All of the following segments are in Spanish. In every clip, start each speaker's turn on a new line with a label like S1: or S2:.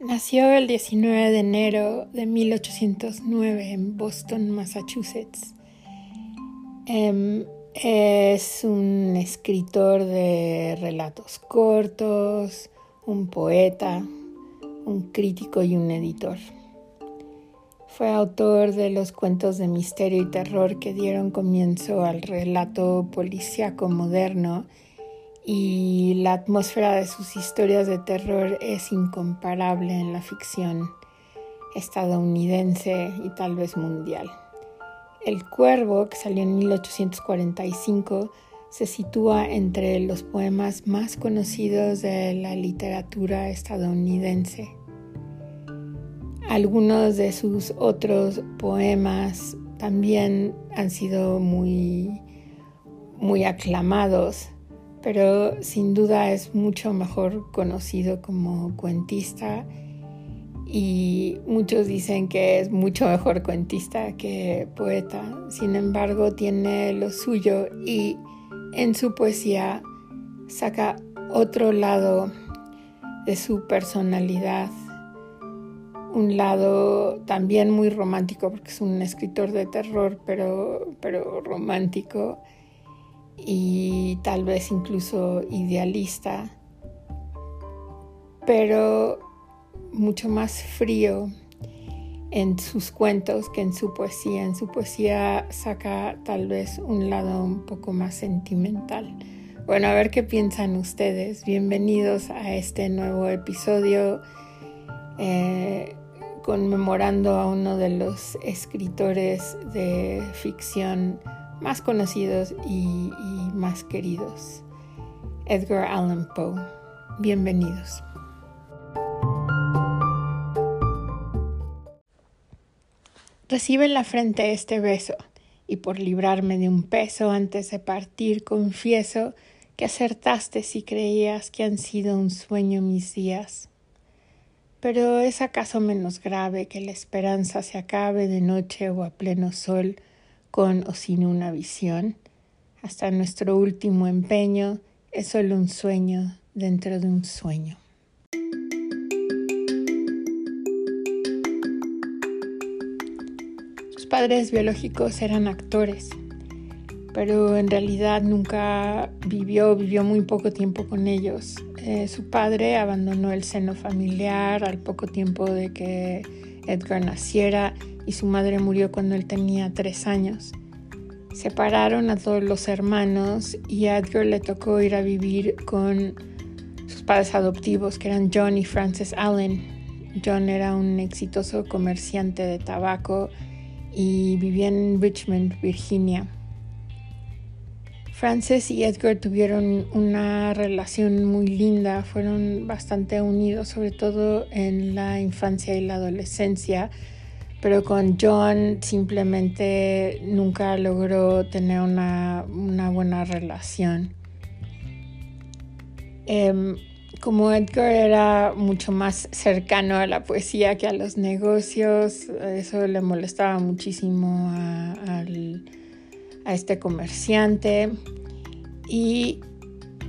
S1: Nació el 19 de enero de 1809 en Boston, Massachusetts. Em, es un escritor de relatos cortos, un poeta, un crítico y un editor. Fue autor de los cuentos de misterio y terror que dieron comienzo al relato policíaco moderno y la atmósfera de sus historias de terror es incomparable en la ficción estadounidense y tal vez mundial. El Cuervo, que salió en 1845, se sitúa entre los poemas más conocidos de la literatura estadounidense. Algunos de sus otros poemas también han sido muy, muy aclamados pero sin duda es mucho mejor conocido como cuentista y muchos dicen que es mucho mejor cuentista que poeta. Sin embargo, tiene lo suyo y en su poesía saca otro lado de su personalidad, un lado también muy romántico porque es un escritor de terror, pero, pero romántico y tal vez incluso idealista, pero mucho más frío en sus cuentos que en su poesía. En su poesía saca tal vez un lado un poco más sentimental. Bueno, a ver qué piensan ustedes. Bienvenidos a este nuevo episodio eh, conmemorando a uno de los escritores de ficción más conocidos y, más queridos, Edgar Allan Poe. Bienvenidos. Recibe en la frente este beso, y por librarme de un peso antes de partir confieso que acertaste si creías que han sido un sueño mis días. Pero es acaso menos grave que la esperanza se acabe de noche o a pleno sol, con o sin una visión. Hasta nuestro último empeño es solo un sueño dentro de un sueño. Sus padres biológicos eran actores, pero en realidad nunca vivió, vivió muy poco tiempo con ellos. Eh, su padre abandonó el seno familiar al poco tiempo de que Edgar naciera y su madre murió cuando él tenía tres años. Separaron a todos los hermanos y a Edgar le tocó ir a vivir con sus padres adoptivos, que eran John y Frances Allen. John era un exitoso comerciante de tabaco y vivía en Richmond, Virginia. Frances y Edgar tuvieron una relación muy linda, fueron bastante unidos, sobre todo en la infancia y la adolescencia pero con John simplemente nunca logró tener una, buena relación. Em, como Edgar era mucho más cercano a la poesía que a los negocios, eso le molestaba muchísimo a, este comerciante y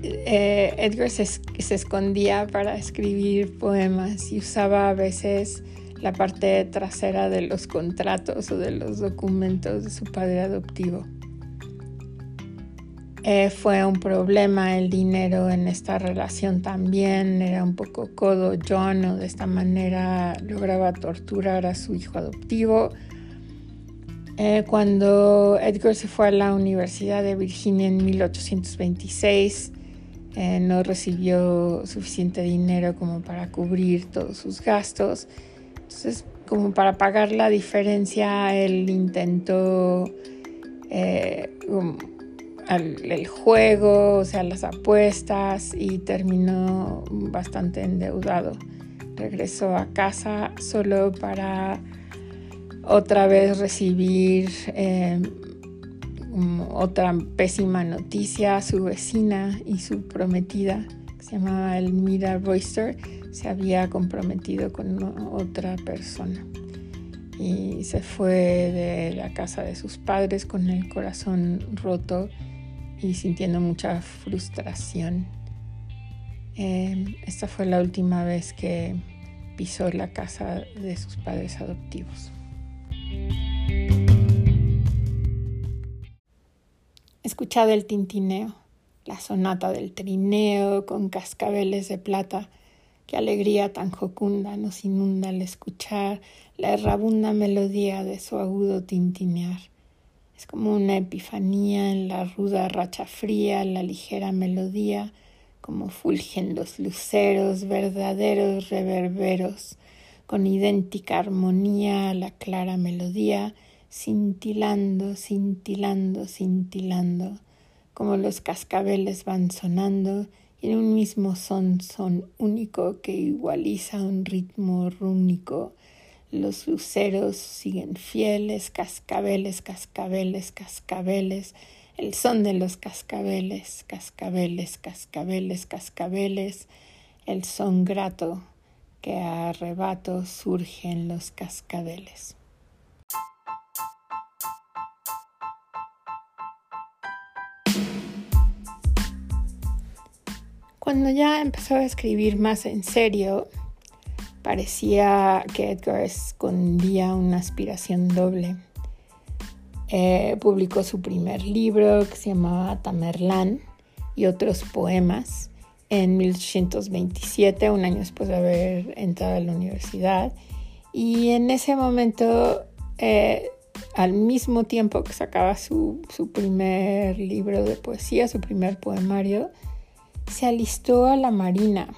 S1: eh, Edgar se, se escondía para escribir poemas y usaba a veces la parte trasera de los contratos o de los documentos de su padre adoptivo. Eh, fue un problema el dinero en esta relación también, era un poco codo John o de esta manera lograba torturar a su hijo adoptivo. Eh, cuando Edgar se fue a la Universidad de Virginia en 1826, eh, no recibió suficiente dinero como para cubrir todos sus gastos entonces, como para pagar la diferencia, él intentó eh, el juego, o sea, las apuestas y terminó bastante endeudado. Regresó a casa solo para otra vez recibir eh, otra pésima noticia. Su vecina y su prometida, que se llamaba Elmira Royster, se había comprometido con otra persona y se fue de la casa de sus padres con el corazón roto y sintiendo mucha frustración. Em, esta fue la última vez que pisó la casa de sus padres adoptivos. Escuchad el tintineo, la sonata del trineo con cascabeles de plata. Qué alegría tan jocunda nos inunda al escuchar la errabunda melodía de su agudo tintinear. Es como una epifanía en la ruda racha fría, la ligera melodía como fulgen los luceros, verdaderos reverberos, con idéntica armonía a la clara melodía, cintilando, cintilando, cintilando, como los cascabeles van sonando en un mismo son son único que igualiza un ritmo rúnico. Los luceros siguen fieles, cascabeles, cascabeles, cascabeles, el son de los cascabeles, cascabeles, cascabeles, cascabeles, el son grato que a arrebato surge en los cascabeles. Cuando ya empezó a escribir más en serio, parecía que Edgar escondía una aspiración doble eh, publicó su primer libro que se llamaba Tamerlán y otros poemas en 1827, un año después de haber entrado a la universidad. Y en ese momento, eh, al mismo tiempo que sacaba su, primer libro de poesía, su primer poemario, se alistó a la Marina.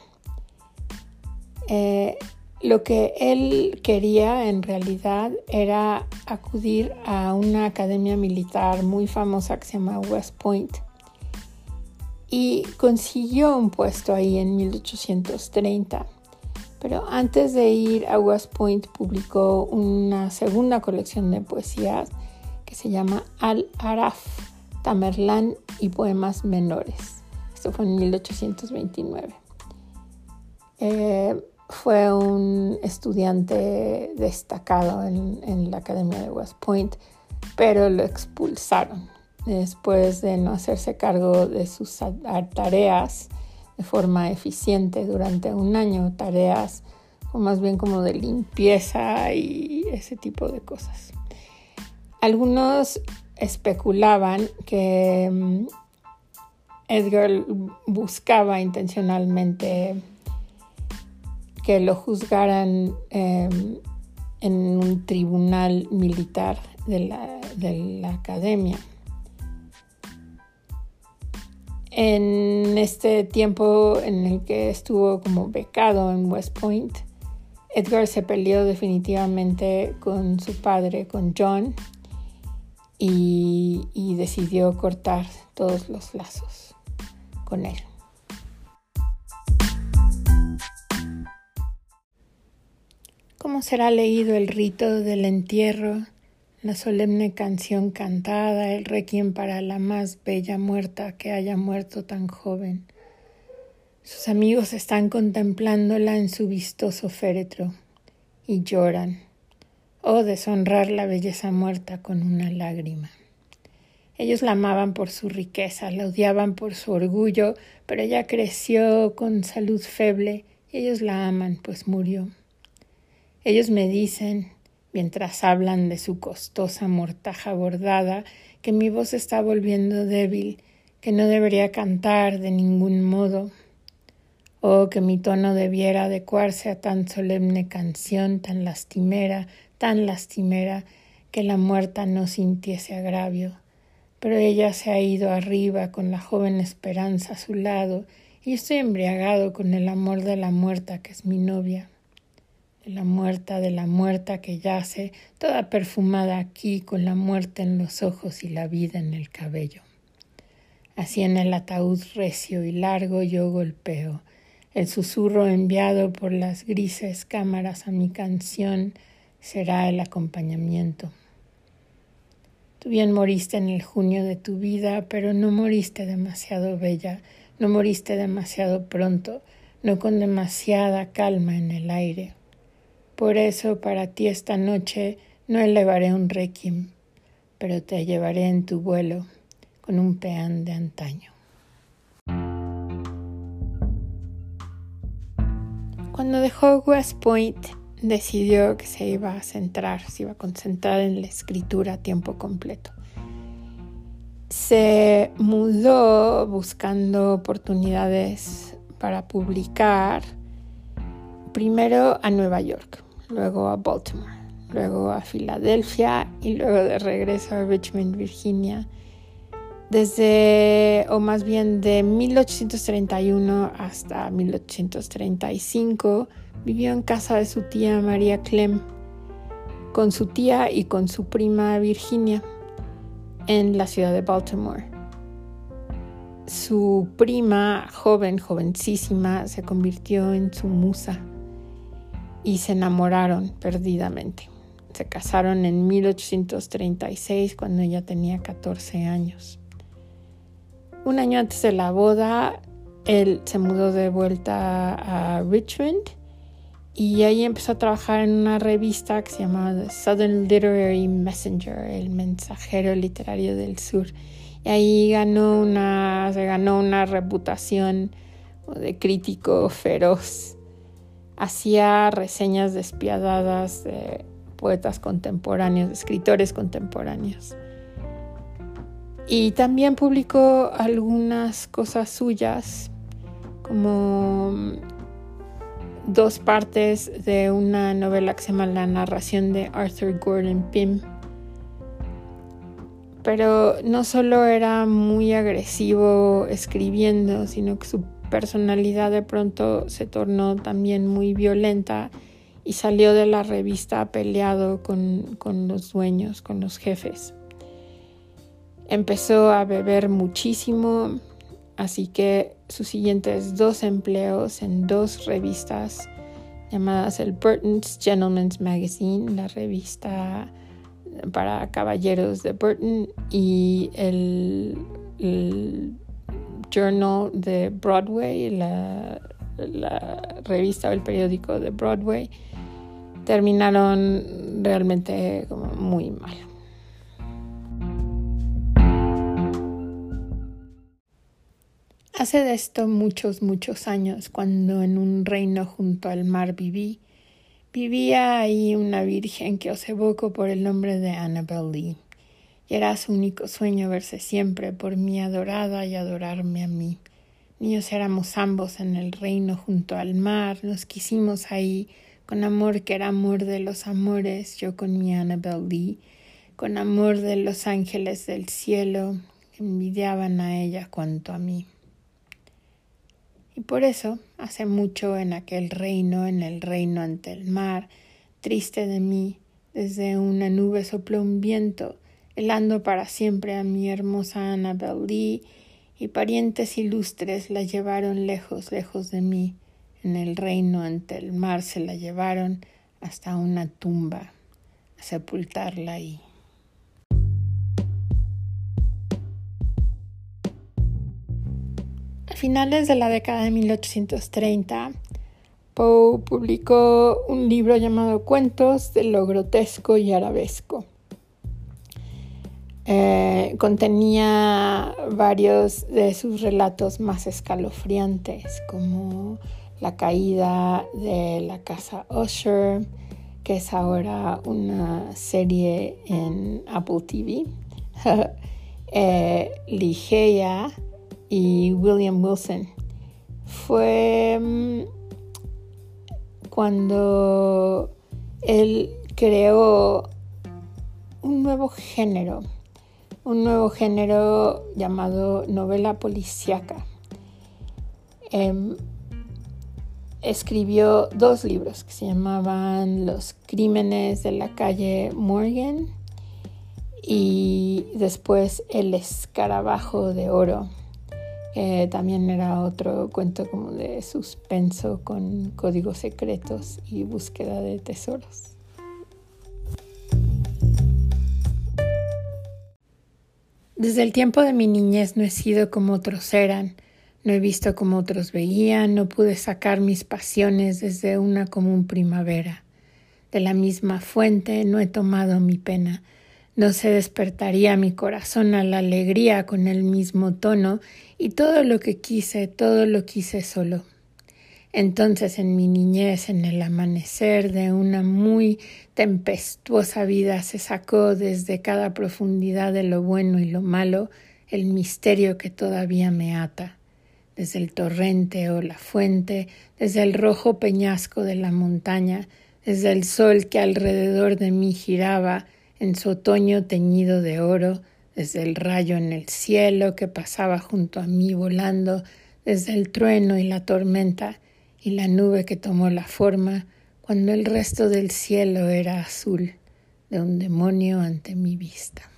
S1: Eh, lo que él quería en realidad era acudir a una academia militar muy famosa que se llama West Point y consiguió un puesto ahí en 1830. Pero antes de ir a West Point publicó una segunda colección de poesías que se llama Al-Araf, Tamerlán y Poemas Menores. Esto fue en 1829 fue un estudiante destacado en, la Academia de West Point, pero lo expulsaron después de no hacerse cargo de sus tareas de forma eficiente durante un año, tareas o más bien como de limpieza y ese tipo de cosas. Algunos especulaban que mm, Edgar buscaba intencionalmente que lo juzgaran em, en un tribunal militar de la, academia. En este tiempo en el que estuvo como becado en West Point, Edgar se peleó definitivamente con su padre, con John, y decidió cortar todos los lazos con él. ¿Cómo será leído el rito del entierro, la solemne canción cantada, el requiem para la más bella muerta que haya muerto tan joven? Sus amigos están contemplándola en su vistoso féretro y lloran. Oh, deshonrar la belleza muerta con una lágrima. Ellos la amaban por su riqueza, la odiaban por su orgullo, pero ella creció con salud feble y ellos la aman, pues murió. Ellos me dicen, mientras hablan de su costosa mortaja bordada, que mi voz está volviendo débil, que no debería cantar de ningún modo, o que mi tono debiera adecuarse a tan solemne canción, tan lastimera, tan lastimera, que la muerta no sintiese agravio. Pero ella se ha ido arriba con la joven esperanza a su lado, y estoy embriagado con el amor de la muerta que es mi novia la muerta de la muerta que yace, toda perfumada aquí con la muerte en los ojos y la vida en el cabello. Así en el ataúd recio y largo yo golpeo, el susurro enviado por las grises cámaras a mi canción será el acompañamiento. Tú bien moriste en el junio de tu vida, pero no moriste demasiado bella, no moriste demasiado pronto, no con demasiada calma en el aire. Por eso para ti esta noche no elevaré un requiem, pero te llevaré en tu vuelo con un peán de antaño. Cuando dejó West Point, decidió que se iba a centrar, se iba a concentrar en la escritura a tiempo completo. Se mudó buscando oportunidades para publicar primero a Nueva York, luego a Baltimore, luego a Filadelfia y luego de regreso a Richmond, Virginia. Desde, o más bien de 1831 hasta 1835, vivió en casa de su tía María Clem, con su tía y con su prima Virginia, en la ciudad de Baltimore. Su prima, joven, jovencísima, se convirtió en su musa y se enamoraron perdidamente. Se casaron en 1836 cuando ella tenía 14 años. Un año antes de la boda, él se mudó de vuelta a Richmond y ahí empezó a trabajar en una revista que se llamaba The Southern Literary Messenger, el mensajero literario del sur. Y ahí ganó una, se ganó una reputación de crítico feroz. Hacía reseñas despiadadas de poetas contemporáneos, de escritores contemporáneos. Y también publicó algunas cosas suyas, como dos partes de una novela que se llama La narración de Arthur Gordon Pym. Pero no solo era muy agresivo escribiendo, sino que su personalidad de pronto se tornó también muy violenta y salió de la revista peleado con, con los dueños, con los jefes. Empezó a beber muchísimo, así que sus siguientes dos empleos en dos revistas llamadas el Burton's Gentleman's Magazine, la revista para caballeros de Burton, y el, Journal de Broadway, la, la revista o el periódico de Broadway, terminaron realmente muy mal. Hace de esto muchos, muchos años, cuando en un reino junto al mar viví, vivía ahí una virgen que os evoco por el nombre de Annabel Lee. Y era su único sueño verse siempre por mí adorada y adorarme a mí. Niños éramos ambos en el reino junto al mar, nos quisimos ahí, con amor que era amor de los amores, yo con mi Annabel Lee, con amor de los ángeles del cielo, que envidiaban a ella cuanto a mí. Y por eso, hace mucho en aquel reino, en el reino ante el mar, triste de mí, desde una nube sopló un viento, helando para siempre a mi hermosa Annabel Lee, y parientes ilustres la llevaron lejos, lejos de mí. En el reino ante el mar se la llevaron hasta una tumba, a sepultarla ahí. Finales de la década de 1830, Poe publicó un libro llamado Cuentos de lo grotesco y arabesco. Eh, contenía varios de sus relatos más escalofriantes, como la caída de la casa Usher, que es ahora una serie en Apple TV, eh, Ligeia, y William Wilson. Fue mm, cuando él creó un nuevo género, un nuevo género llamado novela policíaca. Em, escribió dos libros que se llamaban Los crímenes de la calle Morgan y después El escarabajo de oro también era otro cuento como de suspenso con códigos secretos y búsqueda de tesoros. Desde el tiempo de mi niñez no he sido como otros eran, no he visto como otros veían, no pude sacar mis pasiones desde una común primavera. De la misma fuente no he tomado mi pena, no se despertaría mi corazón a la alegría con el mismo tono y todo lo que quise, todo lo quise solo. Entonces en mi niñez, en el amanecer de una muy tempestuosa vida, se sacó desde cada profundidad de lo bueno y lo malo el misterio que todavía me ata, desde el torrente o la fuente, desde el rojo peñasco de la montaña, desde el sol que alrededor de mí giraba en su otoño teñido de oro, desde el rayo en el cielo que pasaba junto a mí volando, desde el trueno y la tormenta y la nube que tomó la forma cuando el resto del cielo era azul de un demonio ante mi vista.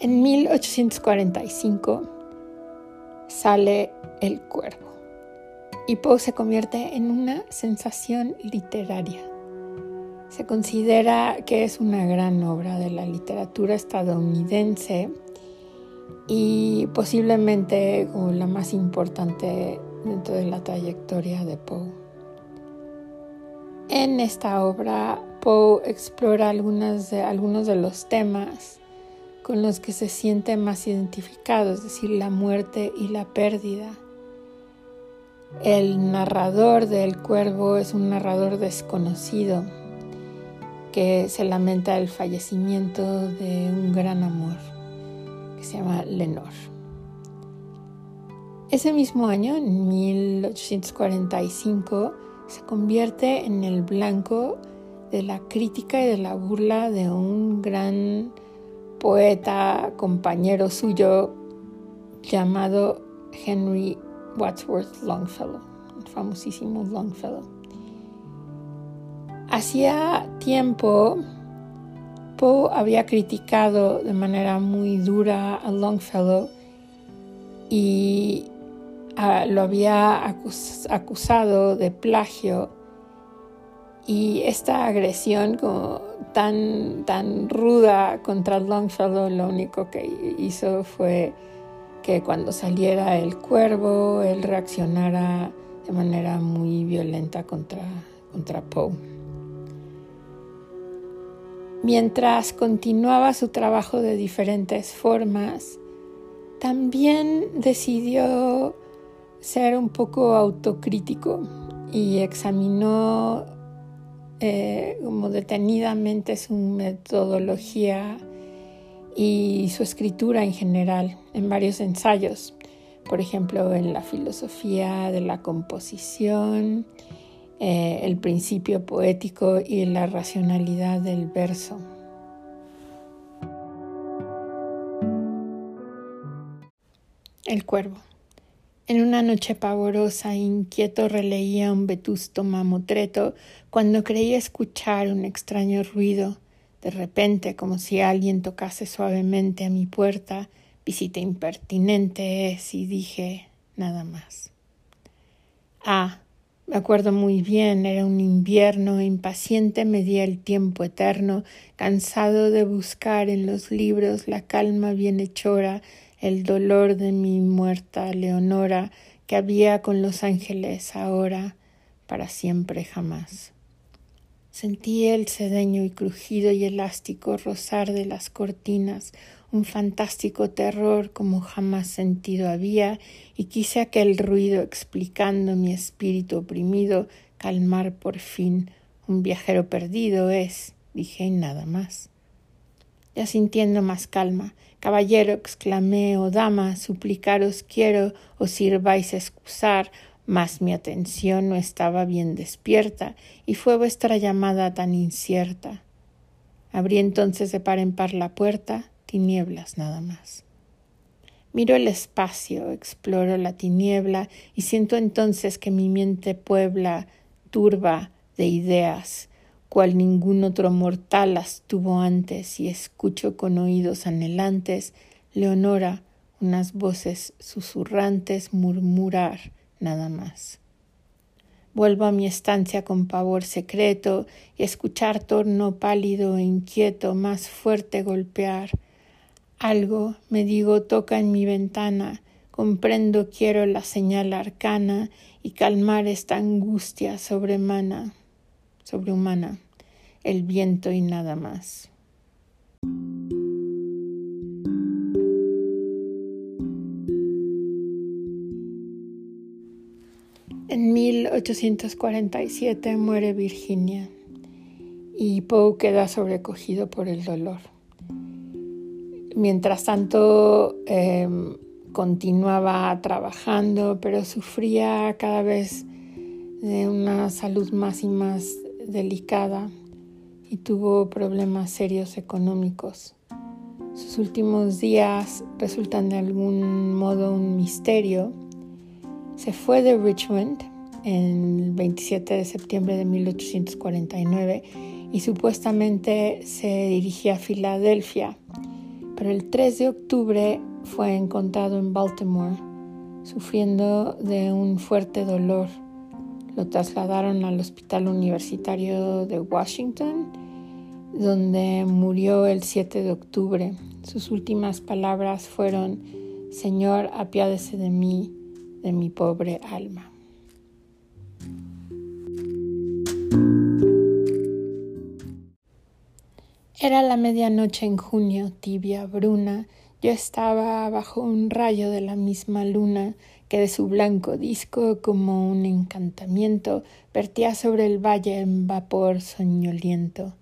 S1: En 1845 sale El Cuervo y Poe se convierte en una sensación literaria. Se considera que es una gran obra de la literatura estadounidense y posiblemente la más importante dentro de la trayectoria de Poe. En esta obra, Poe explora algunos de los temas con los que se siente más identificado, es decir, la muerte y la pérdida. El narrador del cuervo es un narrador desconocido que se lamenta el fallecimiento de un gran amor que se llama Lenor. Ese mismo año, en 1845, se convierte en el blanco de la crítica y de la burla de un gran poeta, compañero suyo llamado Henry Wadsworth Longfellow, el famosísimo Longfellow. Hacía tiempo, Poe había criticado de manera muy dura a Longfellow y ah, lo había acusado de plagio y esta agresión tan, tan ruda contra Longfellow lo único que hizo fue que cuando saliera el cuervo él reaccionara de manera muy violenta contra, contra Poe. Mientras continuaba su trabajo de diferentes formas, también decidió ser un poco autocrítico y examinó eh, como detenidamente su metodología y su escritura en general en varios ensayos, por ejemplo en la filosofía de la composición, eh, el principio poético y la racionalidad del verso. El cuervo. En una noche pavorosa, inquieto releía un vetusto mamotreto cuando creía escuchar un extraño ruido. De repente, como si alguien tocase suavemente a mi puerta, visita impertinente es, y dije nada más. Ah, me acuerdo muy bien, era un invierno, impaciente medía el tiempo eterno, cansado de buscar en los libros la calma bienhechora el dolor de mi muerta Leonora que había con los ángeles ahora, para siempre jamás. Sentí el sedeño y crujido y elástico rozar de las cortinas, un fantástico terror como jamás sentido había, y quise aquel ruido explicando mi espíritu oprimido, calmar por fin. Un viajero perdido es, dije, y nada más. Ya sintiendo más calma, Caballero, exclamé, o oh dama, suplicaros quiero, os sirváis excusar, mas mi atención no estaba bien despierta, y fue vuestra llamada tan incierta. Abrí entonces de par en par la puerta, tinieblas nada más. Miro el espacio, exploro la tiniebla, y siento entonces que mi mente puebla, turba de ideas, cual ningún otro mortal las tuvo antes, y escucho con oídos anhelantes, Leonora, unas voces susurrantes murmurar nada más. Vuelvo a mi estancia con pavor secreto y escuchar torno pálido e inquieto más fuerte golpear. Algo, me digo, toca en mi ventana, comprendo quiero la señal arcana y calmar esta angustia sobremana sobrehumana, el viento y nada más. 1847 muere Virginia y Poe queda sobrecogido por el dolor. Mientras tanto, em, continuaba trabajando, pero sufría cada vez de una salud más y más delicada y tuvo problemas serios económicos. Sus últimos días resultan de algún modo un misterio. Se fue de Richmond el 27 de septiembre de 1849 y supuestamente se dirigía a Filadelfia pero el 3 de octubre fue encontrado en Baltimore sufriendo de un fuerte dolor. Lo trasladaron al Hospital Universitario de Washington, donde murió el 7 de octubre. Sus últimas palabras fueron, Señor, apiádese de mí, de mi pobre alma. Era la medianoche en junio, tibia, bruna. Yo estaba bajo un rayo de la misma luna que de su blanco disco, como un encantamiento, vertía sobre el valle en vapor soñoliento.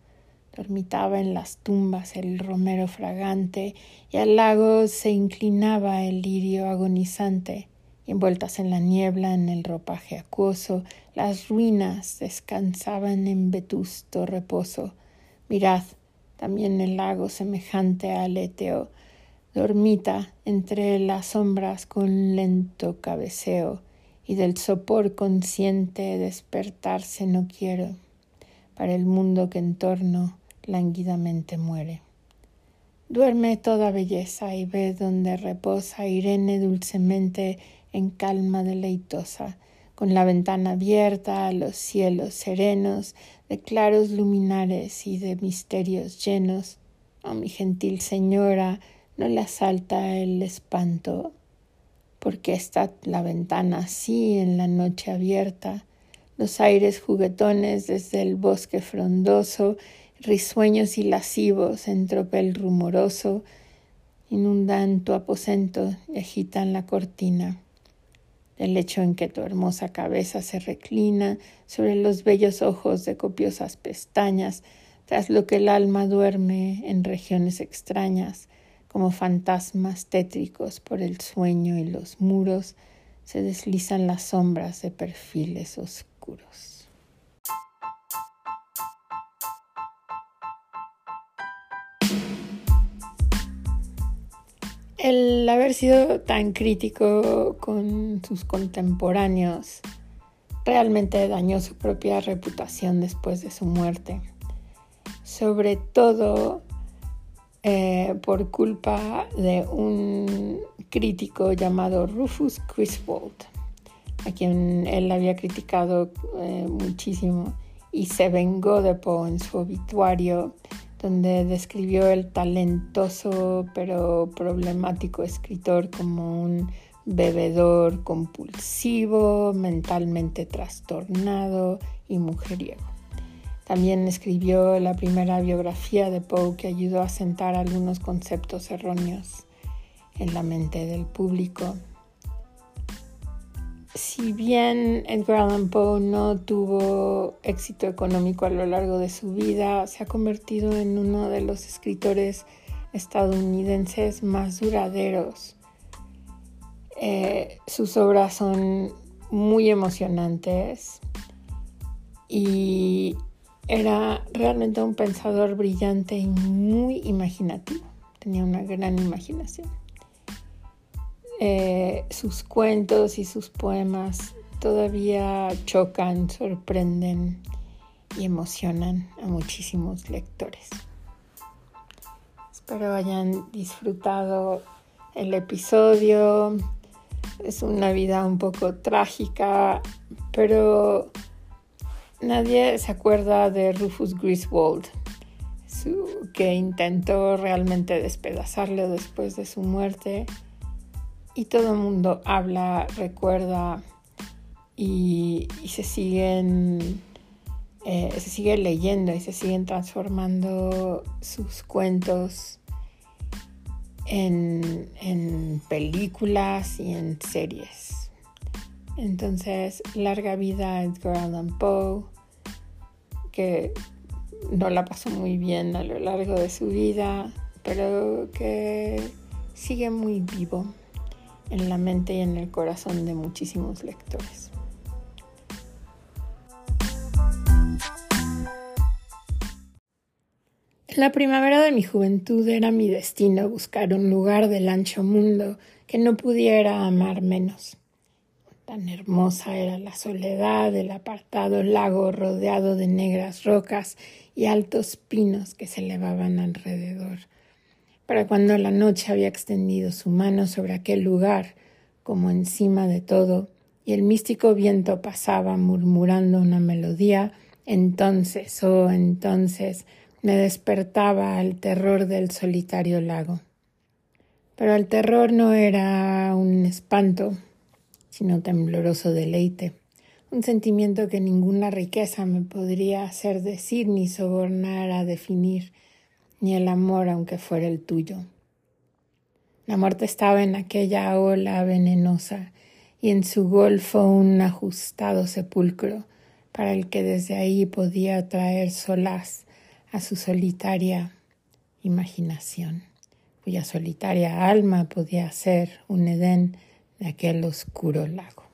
S1: Dormitaba en las tumbas el romero fragante, y al lago se inclinaba el lirio agonizante. Y envueltas en la niebla, en el ropaje acuoso, las ruinas descansaban en vetusto reposo. Mirad, también el lago semejante al Eteo, dormita entre las sombras con lento cabeceo, y del sopor consciente despertarse no quiero, para el mundo que en torno lánguidamente muere. Duerme toda belleza y ve donde reposa Irene dulcemente en calma deleitosa, con la ventana abierta a los cielos serenos de claros luminares y de misterios llenos. Oh, mi gentil señora, no le asalta el espanto, porque está la ventana así en la noche abierta, los aires juguetones desde el bosque frondoso, risueños y lascivos en tropel rumoroso, inundan tu aposento y agitan la cortina el hecho en que tu hermosa cabeza se reclina sobre los bellos ojos de copiosas pestañas, tras lo que el alma duerme en regiones extrañas, como fantasmas tétricos por el sueño y los muros, se deslizan las sombras de perfiles oscuros. El haber sido tan crítico con sus contemporáneos realmente dañó su propia reputación después de su muerte, sobre todo eh, por culpa de un crítico llamado Rufus Griswold, a quien él había criticado eh, muchísimo y se vengó de Poe en su obituario donde describió el talentoso pero problemático escritor como un bebedor compulsivo, mentalmente trastornado y mujeriego. También escribió la primera biografía de Poe que ayudó a sentar algunos conceptos erróneos en la mente del público si bien Edgar Allan Poe no tuvo éxito económico a lo largo de su vida, se ha convertido en uno de los escritores estadounidenses más duraderos. Eh, sus obras son muy emocionantes y era realmente un pensador brillante y muy imaginativo. Tenía una gran imaginación. Eh, sus cuentos y sus poemas todavía chocan, sorprenden y emocionan a muchísimos lectores. Espero hayan disfrutado el episodio. Es una vida un poco trágica, pero nadie se acuerda de Rufus Griswold, que intentó realmente despedazarlo después de su muerte y todo el mundo habla, recuerda y, se siguen eh, se leyendo y se siguen transformando sus cuentos en, en películas y en series. Entonces, larga vida Edgar Allan Poe, que no la pasó muy bien a lo largo de su vida, pero que sigue muy vivo en la mente y en el corazón de muchísimos lectores. En la primavera de mi juventud era mi destino buscar un lugar del ancho mundo que no pudiera amar menos. Tan hermosa era la soledad del apartado lago rodeado de negras rocas y altos pinos que se elevaban alrededor. Para cuando la noche había extendido su mano sobre aquel lugar, como encima de todo, y el místico viento pasaba murmurando una melodía, entonces, oh entonces, me despertaba al terror del solitario lago. Pero el terror no era un espanto, sino tembloroso deleite, un sentimiento que ninguna riqueza me podría hacer decir ni sobornar a definir, ni el amor aunque fuera el tuyo. La muerte estaba en aquella ola venenosa y en su golfo un ajustado sepulcro para el que desde ahí podía traer solaz a su solitaria imaginación, cuya solitaria alma podía ser un Edén de aquel oscuro lago.